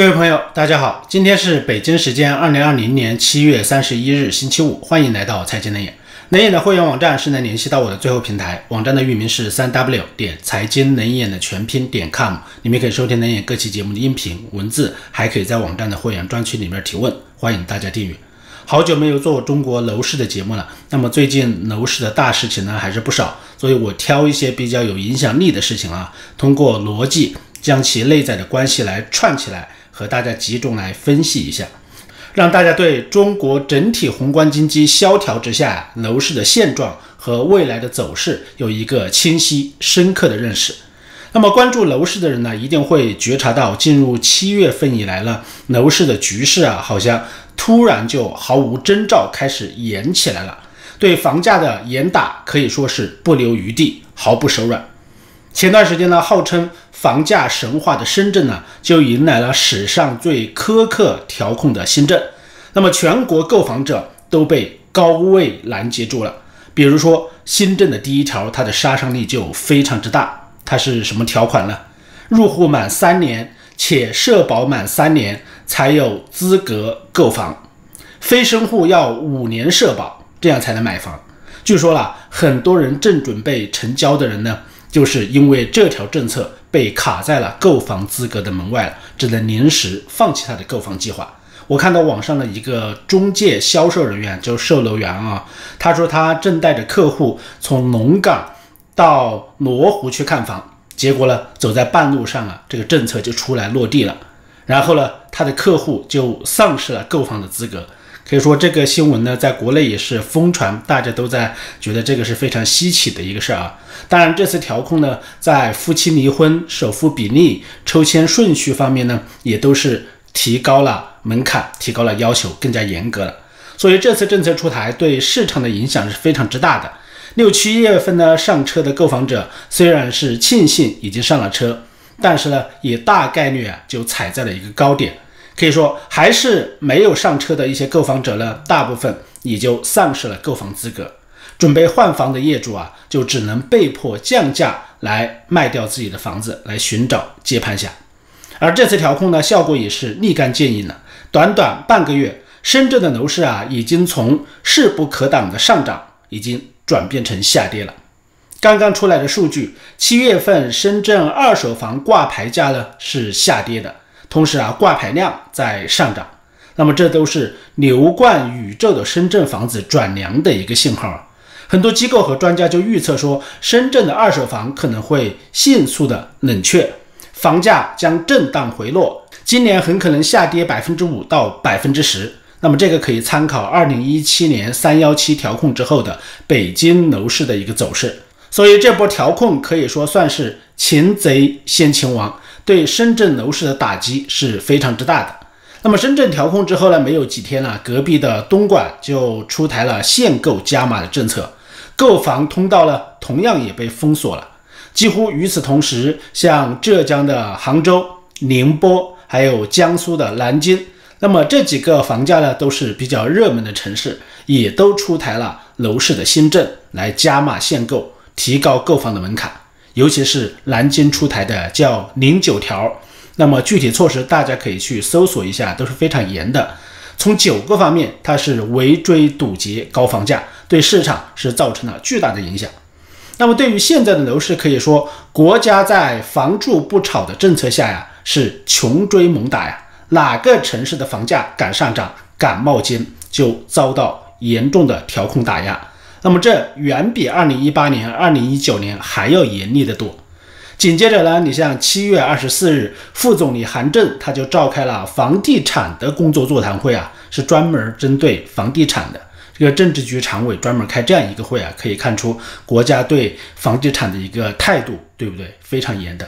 各位朋友，大家好，今天是北京时间二零二零年七月三十一日，星期五，欢迎来到财经能眼。能眼的会员网站是能联系到我的最后平台，网站的域名是三 w 点财经能眼的全拼点 com，里面可以收听能眼各期节目的音频文字，还可以在网站的会员专区里面提问，欢迎大家订阅。好久没有做中国楼市的节目了，那么最近楼市的大事情呢还是不少，所以我挑一些比较有影响力的事情啊，通过逻辑将其内在的关系来串起来。和大家集中来分析一下，让大家对中国整体宏观经济萧条之下楼市的现状和未来的走势有一个清晰深刻的认识。那么关注楼市的人呢，一定会觉察到，进入七月份以来呢，楼市的局势啊，好像突然就毫无征兆开始严起来了。对房价的严打可以说是不留余地，毫不手软。前段时间呢，号称房价神话的深圳呢，就迎来了史上最苛刻调控的新政。那么全国购房者都被高位拦截住了。比如说新政的第一条，它的杀伤力就非常之大。它是什么条款呢？入户满三年且社保满三年才有资格购房，非生户要五年社保，这样才能买房。据说了，很多人正准备成交的人呢。就是因为这条政策被卡在了购房资格的门外了，只能临时放弃他的购房计划。我看到网上的一个中介销售人员，就售楼员啊，他说他正带着客户从龙岗到罗湖去看房，结果呢，走在半路上啊，这个政策就出来落地了，然后呢，他的客户就丧失了购房的资格。可以说这个新闻呢，在国内也是疯传，大家都在觉得这个是非常稀奇的一个事儿啊。当然，这次调控呢，在夫妻离婚、首付比例、抽签顺序方面呢，也都是提高了门槛，提高了要求，更加严格了。所以这次政策出台，对市场的影响是非常之大的。六七月份呢，上车的购房者虽然是庆幸已经上了车，但是呢，也大概率啊，就踩在了一个高点。可以说，还是没有上车的一些购房者呢，大部分也就丧失了购房资格。准备换房的业主啊，就只能被迫降价来卖掉自己的房子，来寻找接盘侠。而这次调控呢，效果也是立竿见影了。短短半个月，深圳的楼市啊，已经从势不可挡的上涨，已经转变成下跌了。刚刚出来的数据，七月份深圳二手房挂牌价呢是下跌的。同时啊，挂牌量在上涨，那么这都是牛冠宇宙的深圳房子转凉的一个信号。很多机构和专家就预测说，深圳的二手房可能会迅速的冷却，房价将震荡回落，今年很可能下跌百分之五到百分之十。那么这个可以参考二零一七年三幺七调控之后的北京楼市的一个走势。所以这波调控可以说算是擒贼先擒王。对深圳楼市的打击是非常之大的。那么深圳调控之后呢，没有几天呢，隔壁的东莞就出台了限购加码的政策，购房通道呢同样也被封锁了。几乎与此同时，像浙江的杭州、宁波，还有江苏的南京，那么这几个房价呢都是比较热门的城市，也都出台了楼市的新政，来加码限购，提高购房的门槛。尤其是南京出台的叫“零九条”，那么具体措施大家可以去搜索一下，都是非常严的。从九个方面，它是围追堵截高房价，对市场是造成了巨大的影响。那么对于现在的楼市，可以说国家在“房住不炒”的政策下呀，是穷追猛打呀。哪个城市的房价敢上涨、敢冒尖，就遭到严重的调控打压。那么这远比二零一八年、二零一九年还要严厉的多。紧接着呢，你像七月二十四日，副总理韩正他就召开了房地产的工作座谈会啊，是专门针对房地产的。这个政治局常委专门开这样一个会啊，可以看出国家对房地产的一个态度，对不对？非常严的。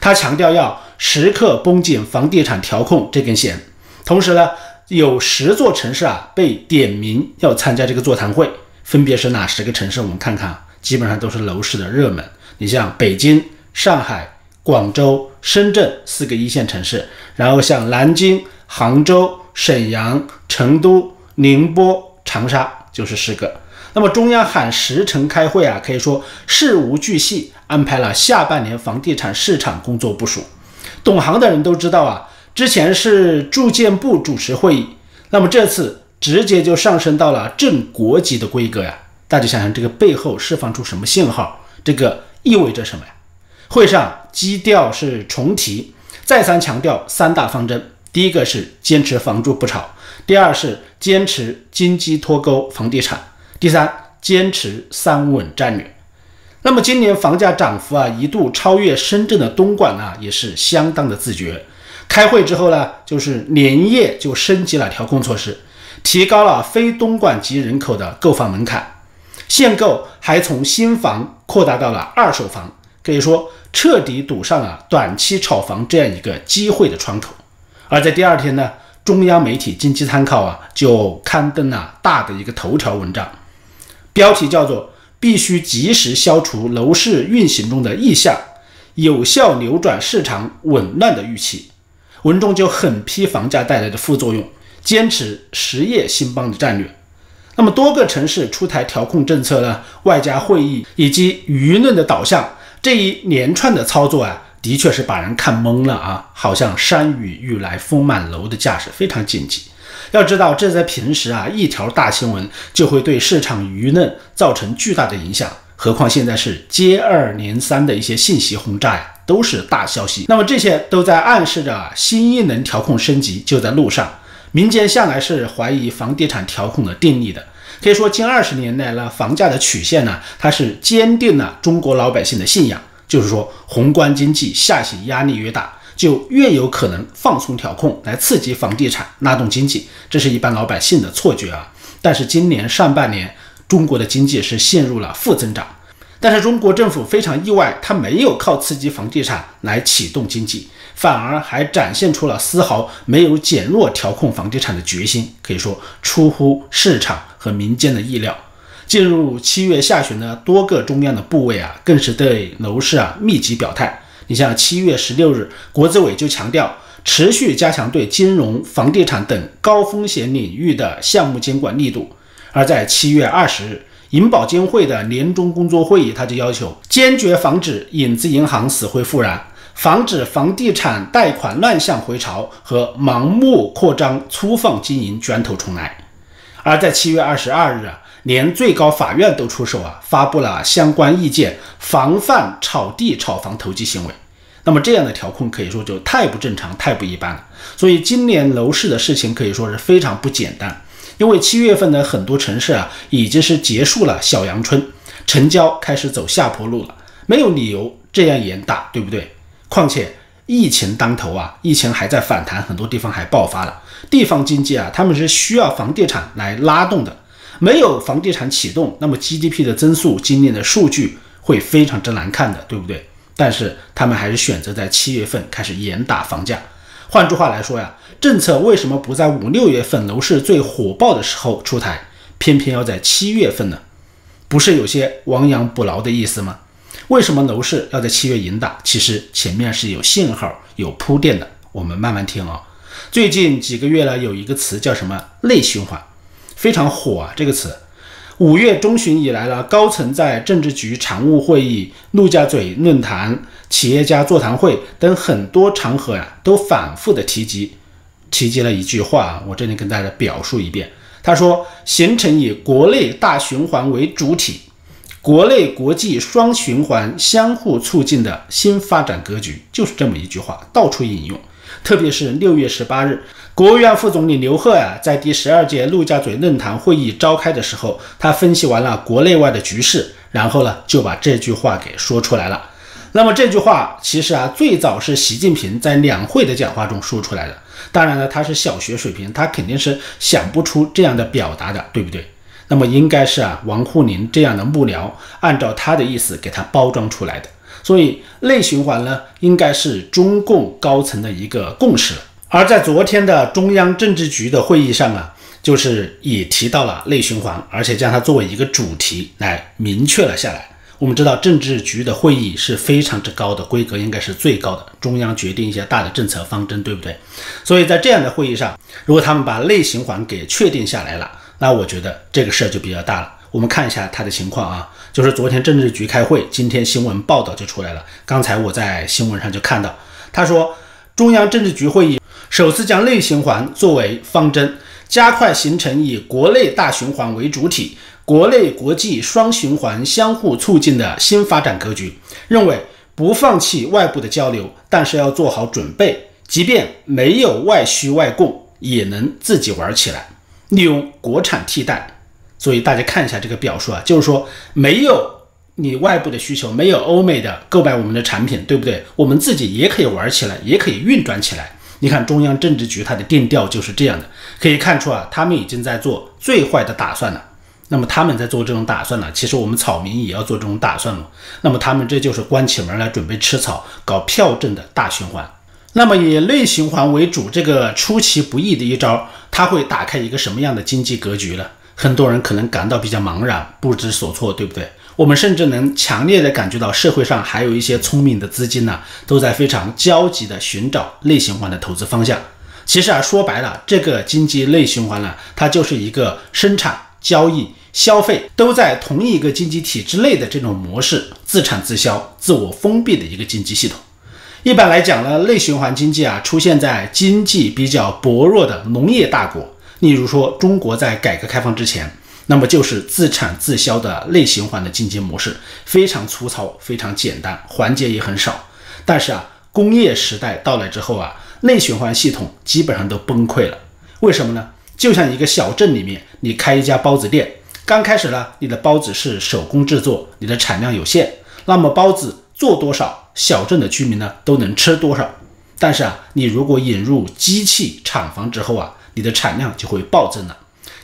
他强调要时刻绷紧房地产调控这根弦。同时呢，有十座城市啊被点名要参加这个座谈会。分别是哪十个城市？我们看看，基本上都是楼市的热门。你像北京、上海、广州、深圳四个一线城市，然后像南京、杭州、沈阳、成都、宁波、长沙就是十个。那么中央喊十城开会啊，可以说事无巨细安排了下半年房地产市场工作部署。懂行的人都知道啊，之前是住建部主持会议，那么这次直接就上升到了正国级的规格呀。大家想想，这个背后释放出什么信号？这个意味着什么呀？会上基调是重提，再三强调三大方针：第一个是坚持房住不炒，第二是坚持经济脱钩房地产，第三坚持三稳战略。那么今年房价涨幅啊，一度超越深圳的东莞啊，也是相当的自觉。开会之后呢，就是连夜就升级了调控措施，提高了非东莞籍人口的购房门槛。限购还从新房扩大到了二手房，可以说彻底堵上了短期炒房这样一个机会的窗口。而在第二天呢，中央媒体经济参考啊就刊登了大的一个头条文章，标题叫做“必须及时消除楼市运行中的异象，有效扭转市场紊乱的预期”。文中就狠批房价带来的副作用，坚持实业兴邦的战略。那么多个城市出台调控政策呢，外加会议以及舆论的导向，这一连串的操作啊，的确是把人看懵了啊，好像山雨欲来风满楼的架势非常紧急。要知道，这在平时啊，一条大新闻就会对市场舆论造成巨大的影响，何况现在是接二连三的一些信息轰炸呀，都是大消息。那么这些都在暗示着新一轮调控升级就在路上。民间向来是怀疑房地产调控的定力的，可以说近二十年来呢，房价的曲线呢，它是坚定了中国老百姓的信仰，就是说宏观经济下行压力越大，就越有可能放松调控来刺激房地产，拉动经济，这是一般老百姓的错觉啊。但是今年上半年，中国的经济是陷入了负增长。但是中国政府非常意外，它没有靠刺激房地产来启动经济，反而还展现出了丝毫没有减弱调控房地产的决心，可以说出乎市场和民间的意料。进入七月下旬呢，多个中央的部委啊，更是对楼市啊密集表态。你像七月十六日，国资委就强调持续加强对金融、房地产等高风险领域的项目监管力度，而在七月二十日。银保监会的年终工作会议，他就要求坚决防止影子银行死灰复燃，防止房地产贷款乱象回潮和盲目扩张、粗放经营卷土重来。而在七月二十二日啊，连最高法院都出手啊，发布了相关意见，防范炒地炒房投机行为。那么这样的调控可以说就太不正常、太不一般了。所以今年楼市的事情可以说是非常不简单。因为七月份呢，很多城市啊已经是结束了小阳春，成交开始走下坡路了，没有理由这样严打，对不对？况且疫情当头啊，疫情还在反弹，很多地方还爆发了，地方经济啊，他们是需要房地产来拉动的，没有房地产启动，那么 GDP 的增速今年的数据会非常之难看的，对不对？但是他们还是选择在七月份开始严打房价。换句话来说呀，政策为什么不在五六月份楼市最火爆的时候出台，偏偏要在七月份呢？不是有些亡羊补牢的意思吗？为什么楼市要在七月引打？其实前面是有信号、有铺垫的，我们慢慢听啊。最近几个月呢，有一个词叫什么“内循环”，非常火啊，这个词。五月中旬以来呢，高层在政治局常务会议、陆家嘴论坛、企业家座谈会等很多场合呀，都反复的提及，提及了一句话，我这里跟大家表述一遍。他说：“形成以国内大循环为主体，国内国际双循环相互促进的新发展格局。”就是这么一句话，到处引用。特别是六月十八日。国务院副总理刘鹤呀，在第十二届陆家嘴论坛会议召开的时候，他分析完了国内外的局势，然后呢，就把这句话给说出来了。那么这句话其实啊，最早是习近平在两会的讲话中说出来的。当然了，他是小学水平，他肯定是想不出这样的表达的，对不对？那么应该是啊，王沪宁这样的幕僚按照他的意思给他包装出来的。所以内循环呢，应该是中共高层的一个共识了。而在昨天的中央政治局的会议上啊，就是也提到了内循环，而且将它作为一个主题来明确了下来。我们知道政治局的会议是非常之高的，规格应该是最高的，中央决定一些大的政策方针，对不对？所以在这样的会议上，如果他们把内循环给确定下来了，那我觉得这个事儿就比较大了。我们看一下他的情况啊，就是昨天政治局开会，今天新闻报道就出来了。刚才我在新闻上就看到，他说中央政治局会议。首次将内循环作为方针，加快形成以国内大循环为主体、国内国际双循环相互促进的新发展格局。认为不放弃外部的交流，但是要做好准备，即便没有外需外供，也能自己玩起来，利用国产替代。所以大家看一下这个表述啊，就是说没有你外部的需求，没有欧美的购买我们的产品，对不对？我们自己也可以玩起来，也可以运转起来。你看中央政治局它的定调就是这样的，可以看出啊，他们已经在做最坏的打算了。那么他们在做这种打算呢，其实我们草民也要做这种打算了。那么他们这就是关起门来准备吃草，搞票证的大循环。那么以内循环为主，这个出其不意的一招，它会打开一个什么样的经济格局呢？很多人可能感到比较茫然，不知所措，对不对？我们甚至能强烈的感觉到，社会上还有一些聪明的资金呢，都在非常焦急的寻找内循环的投资方向。其实啊，说白了，这个经济内循环呢，它就是一个生产、交易、消费都在同一个经济体之内的这种模式，自产自销、自我封闭的一个经济系统。一般来讲呢，内循环经济啊，出现在经济比较薄弱的农业大国。例如说，中国在改革开放之前，那么就是自产自销的内循环的经济模式，非常粗糙，非常简单，环节也很少。但是啊，工业时代到来之后啊，内循环系统基本上都崩溃了。为什么呢？就像一个小镇里面，你开一家包子店，刚开始呢，你的包子是手工制作，你的产量有限，那么包子做多少，小镇的居民呢都能吃多少。但是啊，你如果引入机器厂房之后啊，你的产量就会暴增了，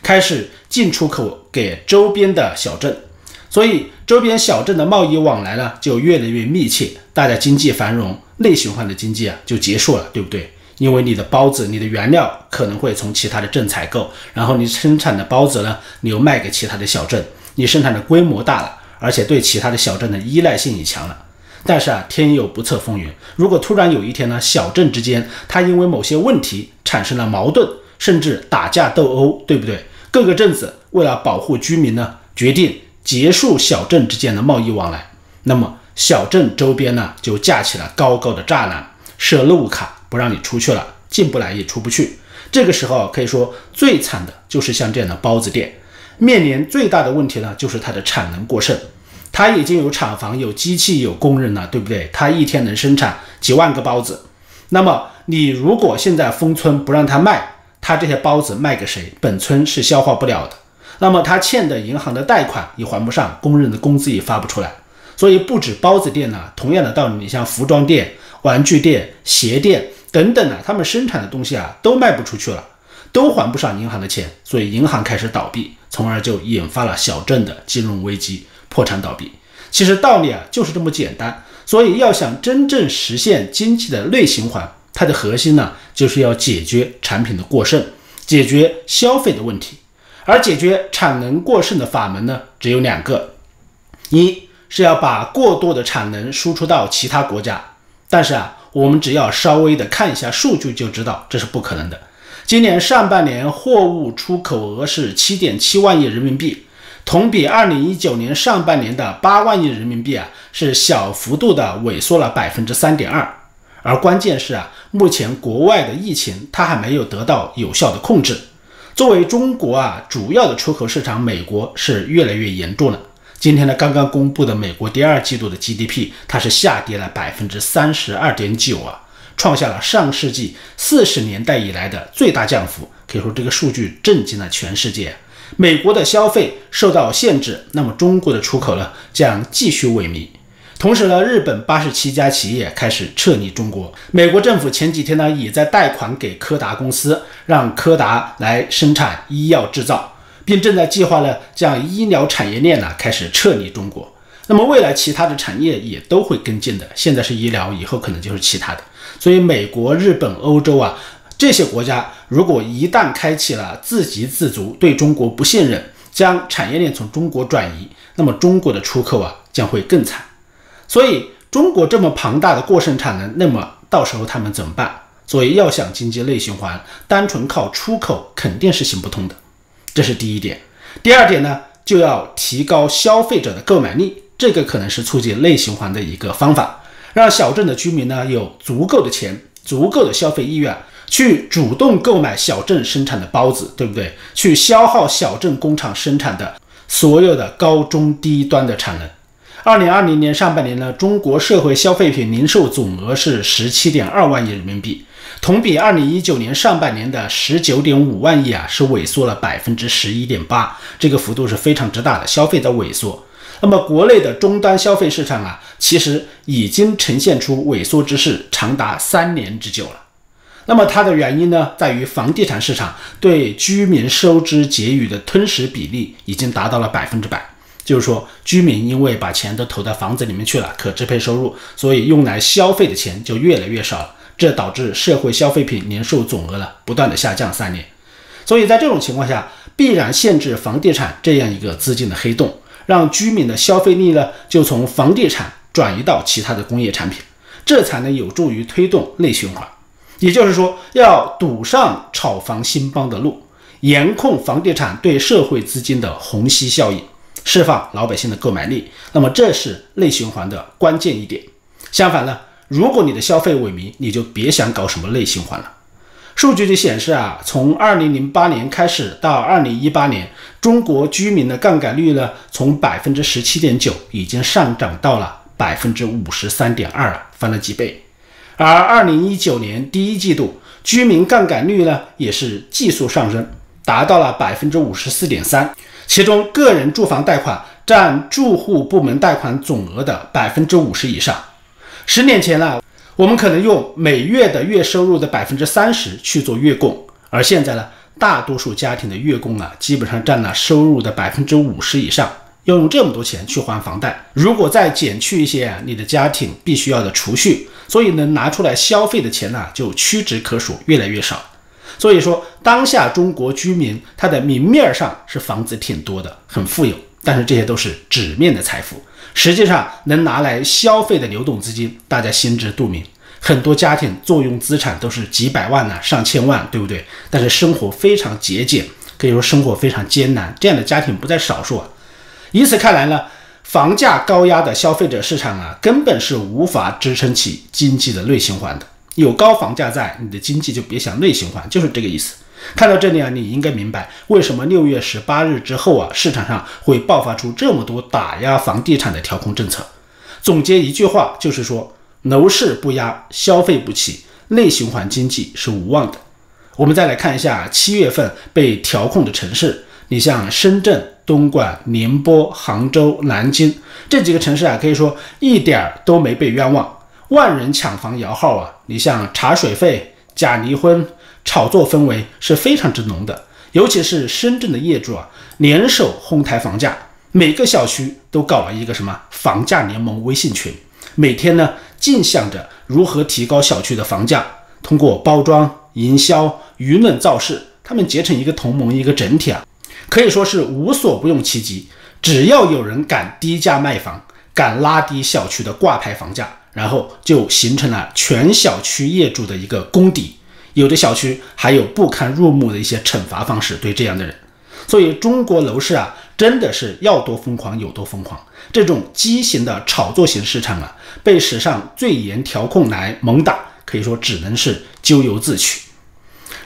开始进出口给周边的小镇，所以周边小镇的贸易往来呢就越来越密切，大家经济繁荣，内循环的经济啊就结束了，对不对？因为你的包子，你的原料可能会从其他的镇采购，然后你生产的包子呢，你又卖给其他的小镇，你生产的规模大了，而且对其他的小镇的依赖性也强了。但是啊，天有不测风云，如果突然有一天呢，小镇之间它因为某些问题产生了矛盾。甚至打架斗殴，对不对？各个镇子为了保护居民呢，决定结束小镇之间的贸易往来。那么小镇周边呢，就架起了高高的栅栏，设路卡，不让你出去了，进不来也出不去。这个时候可以说最惨的就是像这样的包子店，面临最大的问题呢，就是它的产能过剩。他已经有厂房、有机器、有工人了，对不对？他一天能生产几万个包子。那么你如果现在封村不让他卖，他这些包子卖给谁？本村是消化不了的。那么他欠的银行的贷款也还不上，工人的工资也发不出来。所以不止包子店呢，同样的道理，你像服装店、玩具店、鞋店等等呢，他们生产的东西啊都卖不出去了，都还不上银行的钱，所以银行开始倒闭，从而就引发了小镇的金融危机、破产倒闭。其实道理啊就是这么简单。所以要想真正实现经济的内循环。它的核心呢，就是要解决产品的过剩，解决消费的问题。而解决产能过剩的法门呢，只有两个：一是要把过多的产能输出到其他国家。但是啊，我们只要稍微的看一下数据就知道这是不可能的。今年上半年货物出口额是七点七万亿人民币，同比二零一九年上半年的八万亿人民币啊，是小幅度的萎缩了百分之三点二。而关键是啊，目前国外的疫情它还没有得到有效的控制。作为中国啊主要的出口市场，美国是越来越严重了。今天呢，刚刚公布的美国第二季度的 GDP，它是下跌了百分之三十二点九啊，创下了上世纪四十年代以来的最大降幅。可以说这个数据震惊了全世界。美国的消费受到限制，那么中国的出口呢将继续萎靡。同时呢，日本八十七家企业开始撤离中国。美国政府前几天呢，也在贷款给柯达公司，让柯达来生产医药制造，并正在计划呢，将医疗产业链呢开始撤离中国。那么未来其他的产业也都会跟进的。现在是医疗，以后可能就是其他的。所以美国、日本、欧洲啊这些国家，如果一旦开启了自给自足，对中国不信任，将产业链从中国转移，那么中国的出口啊将会更惨。所以中国这么庞大的过剩产能，那么到时候他们怎么办？所以要想经济内循环，单纯靠出口肯定是行不通的，这是第一点。第二点呢，就要提高消费者的购买力，这个可能是促进内循环的一个方法，让小镇的居民呢有足够的钱、足够的消费意愿，去主动购买小镇生产的包子，对不对？去消耗小镇工厂生产的所有的高中低端的产能。二零二零年上半年呢，中国社会消费品零售总额是十七点二万亿人民币，同比二零一九年上半年的十九点五万亿啊，是萎缩了百分之十一点八，这个幅度是非常之大的，消费在萎缩。那么国内的终端消费市场啊，其实已经呈现出萎缩之势，长达三年之久了。那么它的原因呢，在于房地产市场对居民收支结余的吞噬比例已经达到了百分之百。就是说，居民因为把钱都投到房子里面去了，可支配收入，所以用来消费的钱就越来越少了，这导致社会消费品零售总额呢不断的下降三年。所以在这种情况下，必然限制房地产这样一个资金的黑洞，让居民的消费力呢就从房地产转移到其他的工业产品，这才能有助于推动内循环。也就是说，要堵上炒房兴邦的路，严控房地产对社会资金的虹吸效应。释放老百姓的购买力，那么这是内循环的关键一点。相反呢，如果你的消费萎靡，你就别想搞什么内循环了。数据就显示啊，从二零零八年开始到二零一八年，中国居民的杠杆率呢，从百分之十七点九已经上涨到了百分之五十三点二了，翻了几倍。而二零一九年第一季度，居民杠杆率呢，也是急速上升，达到了百分之五十四点三。其中，个人住房贷款占住户部门贷款总额的百分之五十以上。十年前呢，我们可能用每月的月收入的百分之三十去做月供，而现在呢，大多数家庭的月供啊，基本上占了收入的百分之五十以上。要用这么多钱去还房贷，如果再减去一些你的家庭必须要的储蓄，所以能拿出来消费的钱呢，就屈指可数，越来越少。所以说，当下中国居民他的明面上是房子挺多的，很富有，但是这些都是纸面的财富，实际上能拿来消费的流动资金，大家心知肚明。很多家庭坐拥资产都是几百万呢，上千万，对不对？但是生活非常节俭，可以说生活非常艰难，这样的家庭不在少数啊。以此看来呢，房价高压的消费者市场啊，根本是无法支撑起经济的内循环的。有高房价在，你的经济就别想内循环，就是这个意思。看到这里啊，你应该明白为什么六月十八日之后啊，市场上会爆发出这么多打压房地产的调控政策。总结一句话，就是说楼市不压，消费不起，内循环经济是无望的。我们再来看一下七月份被调控的城市，你像深圳、东莞、宁波、杭州、南京这几个城市啊，可以说一点儿都没被冤枉。万人抢房摇号啊！你像查水费、假离婚、炒作氛围是非常之浓的，尤其是深圳的业主啊，联手哄抬房价，每个小区都搞了一个什么房价联盟微信群，每天呢尽想着如何提高小区的房价，通过包装、营销、舆论造势，他们结成一个同盟，一个整体啊，可以说是无所不用其极，只要有人敢低价卖房，敢拉低小区的挂牌房价。然后就形成了全小区业主的一个公敌，有的小区还有不堪入目的一些惩罚方式对这样的人，所以中国楼市啊，真的是要多疯狂有多疯狂。这种畸形的炒作型市场啊，被史上最严调控来猛打，可以说只能是咎由自取。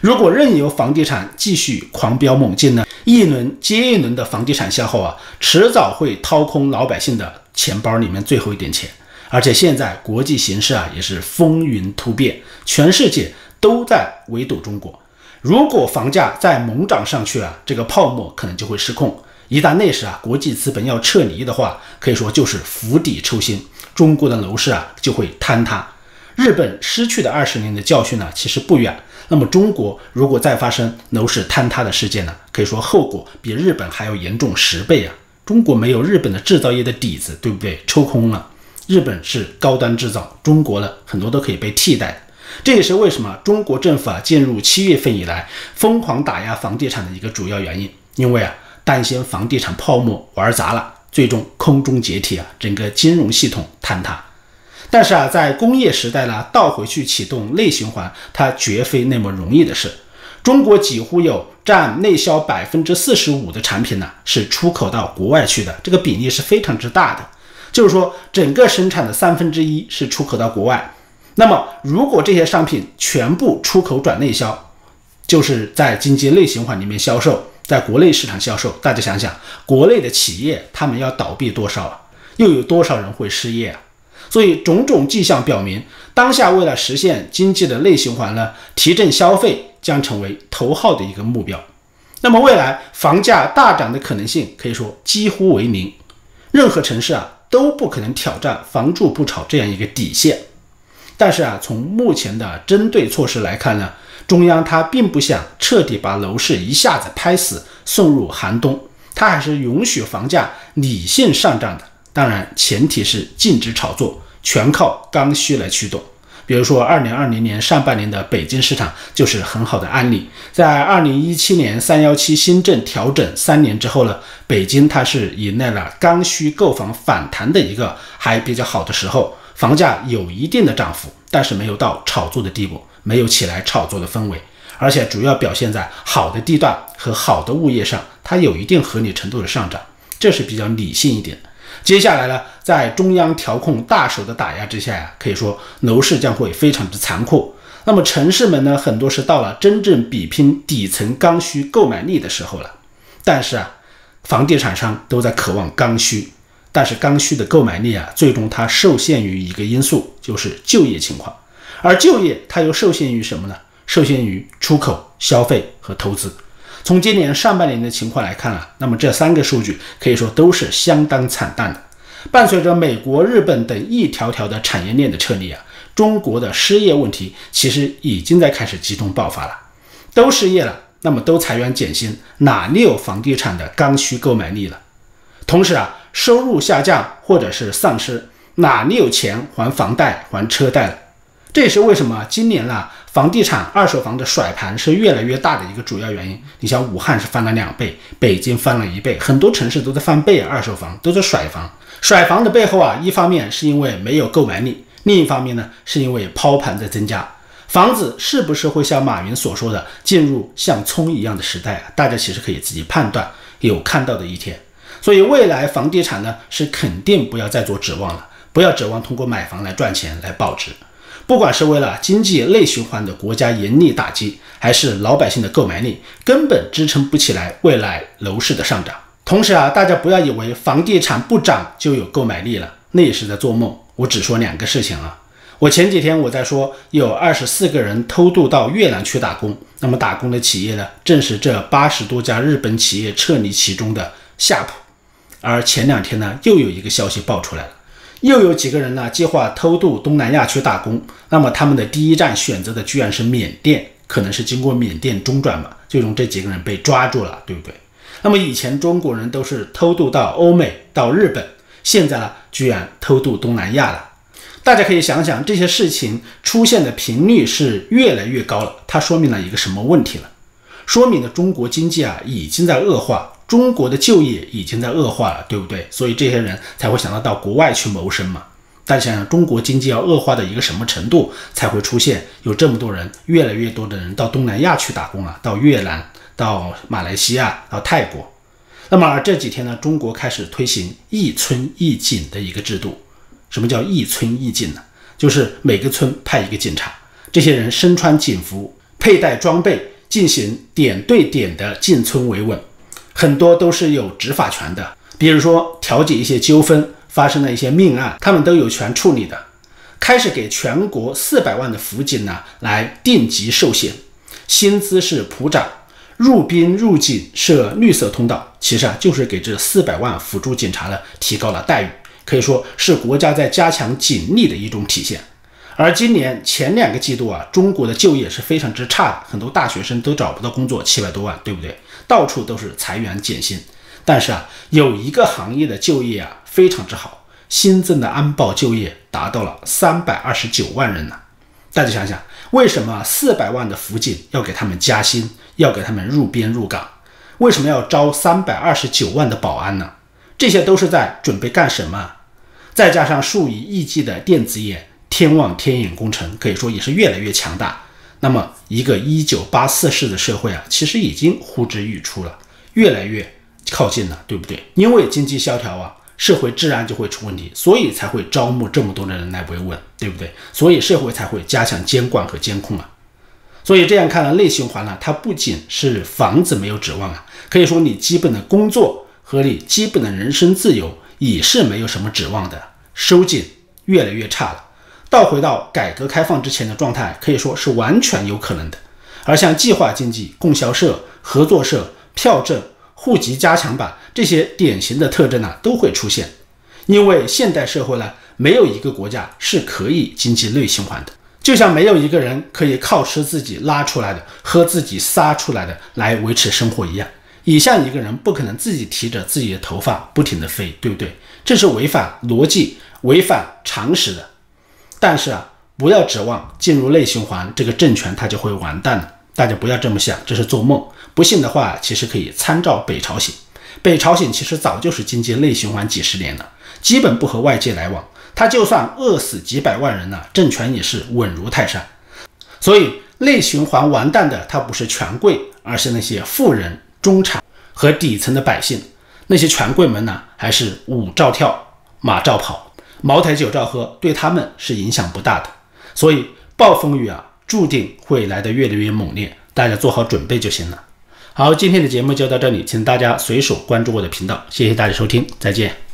如果任由房地产继续狂飙猛进呢，一轮接一轮的房地产消耗啊，迟早会掏空老百姓的钱包里面最后一点钱。而且现在国际形势啊也是风云突变，全世界都在围堵中国。如果房价再猛涨上去啊，这个泡沫可能就会失控。一旦那时啊国际资本要撤离的话，可以说就是釜底抽薪，中国的楼市啊就会坍塌。日本失去的二十年的教训呢，其实不远。那么中国如果再发生楼市坍塌的事件呢，可以说后果比日本还要严重十倍啊！中国没有日本的制造业的底子，对不对？抽空了。日本是高端制造，中国呢很多都可以被替代，这也是为什么中国政府啊进入七月份以来疯狂打压房地产的一个主要原因。因为啊担心房地产泡沫玩砸了，最终空中解体啊，整个金融系统坍塌。但是啊在工业时代呢，倒回去启动内循环，它绝非那么容易的事。中国几乎有占内销百分之四十五的产品呢是出口到国外去的，这个比例是非常之大的。就是说，整个生产的三分之一是出口到国外，那么，如果这些商品全部出口转内销，就是在经济内循环里面销售，在国内市场销售，大家想想，国内的企业他们要倒闭多少啊？又有多少人会失业啊？所以，种种迹象表明，当下为了实现经济的内循环呢，提振消费将成为头号的一个目标。那么，未来房价大涨的可能性可以说几乎为零，任何城市啊都不可能挑战“房住不炒”这样一个底线。但是啊，从目前的针对措施来看呢，中央它并不想彻底把楼市一下子拍死，送入寒冬，它还是允许房价理性上涨的。当然，前提是禁止炒作，全靠刚需来驱动。比如说，二零二零年上半年的北京市场就是很好的案例。在二零一七年三幺七新政调整三年之后呢，北京它是迎来了刚需购房反弹的一个还比较好的时候，房价有一定的涨幅，但是没有到炒作的地步，没有起来炒作的氛围，而且主要表现在好的地段和好的物业上，它有一定合理程度的上涨，这是比较理性一点。接下来呢，在中央调控大手的打压之下呀，可以说楼市将会非常之残酷。那么城市们呢，很多是到了真正比拼底层刚需购买力的时候了。但是啊，房地产商都在渴望刚需，但是刚需的购买力啊，最终它受限于一个因素，就是就业情况。而就业它又受限于什么呢？受限于出口、消费和投资。从今年上半年的情况来看啊，那么这三个数据可以说都是相当惨淡的。伴随着美国、日本等一条条的产业链的撤离啊，中国的失业问题其实已经在开始集中爆发了。都失业了，那么都裁员减薪，哪里有房地产的刚需购买力了？同时啊，收入下降或者是丧失，哪里有钱还房贷、还车贷了？这也是为什么今年呢？房地产二手房的甩盘是越来越大的一个主要原因。你像武汉是翻了两倍，北京翻了一倍，很多城市都在翻倍啊。二手房都在甩房，甩房的背后啊，一方面是因为没有购买力，另一方面呢，是因为抛盘在增加。房子是不是会像马云所说的进入像葱一样的时代啊？大家其实可以自己判断，有看到的一天。所以未来房地产呢，是肯定不要再做指望了，不要指望通过买房来赚钱来保值。不管是为了经济内循环的国家严厉打击，还是老百姓的购买力，根本支撑不起来未来楼市的上涨。同时啊，大家不要以为房地产不涨就有购买力了，那也是在做梦。我只说两个事情啊。我前几天我在说有二十四个人偷渡到越南去打工，那么打工的企业呢，正是这八十多家日本企业撤离其中的夏普。而前两天呢，又有一个消息爆出来了。又有几个人呢？计划偷渡东南亚去打工，那么他们的第一站选择的居然是缅甸，可能是经过缅甸中转吧。最终这几个人被抓住了，对不对？那么以前中国人都是偷渡到欧美、到日本，现在呢，居然偷渡东南亚了。大家可以想想，这些事情出现的频率是越来越高了，它说明了一个什么问题了？说明了中国经济啊已经在恶化。中国的就业已经在恶化了，对不对？所以这些人才会想到到国外去谋生嘛。大家想想，中国经济要恶化到一个什么程度，才会出现有这么多人，越来越多的人到东南亚去打工了，到越南、到马来西亚、到泰国。那么这几天呢，中国开始推行一村一警的一个制度。什么叫一村一警呢？就是每个村派一个警察，这些人身穿警服，佩戴装备，进行点对点的进村维稳。很多都是有执法权的，比如说调解一些纠纷，发生了一些命案，他们都有权处理的。开始给全国四百万的辅警呢来定级授衔，薪资是普涨，入兵入警设绿色通道，其实啊就是给这四百万辅助警察呢提高了待遇，可以说是国家在加强警力的一种体现。而今年前两个季度啊，中国的就业是非常之差的，很多大学生都找不到工作，七百多万，对不对？到处都是裁员减薪。但是啊，有一个行业的就业啊非常之好，新增的安保就业达到了三百二十九万人呢。大家想想，为什么四百万的辅警要给他们加薪，要给他们入编入岗？为什么要招三百二十九万的保安呢？这些都是在准备干什么？再加上数以亿计的电子业。天网天眼工程可以说也是越来越强大。那么，一个一九八四式的社会啊，其实已经呼之欲出了，越来越靠近了，对不对？因为经济萧条啊，社会自然就会出问题，所以才会招募这么多的人来维稳，对不对？所以社会才会加强监管和监控啊。所以这样看来，内循环呢，它不仅是房子没有指望啊，可以说你基本的工作和你基本的人身自由也是没有什么指望的，收紧越来越差了。倒回到改革开放之前的状态，可以说是完全有可能的。而像计划经济、供销社、合作社、票证、户籍加强版这些典型的特征呢，都会出现。因为现代社会呢，没有一个国家是可以经济内循环的，就像没有一个人可以靠吃自己拉出来的、喝自己撒出来的来维持生活一样。也像一个人不可能自己提着自己的头发不停地飞，对不对？这是违反逻辑、违反常识的。但是啊，不要指望进入内循环，这个政权它就会完蛋了。大家不要这么想，这是做梦。不信的话，其实可以参照北朝鲜。北朝鲜其实早就是经济内循环几十年了，基本不和外界来往。他就算饿死几百万人呢，政权也是稳如泰山。所以内循环完蛋的，他不是权贵，而是那些富人、中产和底层的百姓。那些权贵们呢，还是舞照跳，马照跑。茅台酒照喝，对他们是影响不大的，所以暴风雨啊，注定会来得越来越猛烈，大家做好准备就行了。好，今天的节目就到这里，请大家随手关注我的频道，谢谢大家收听，再见。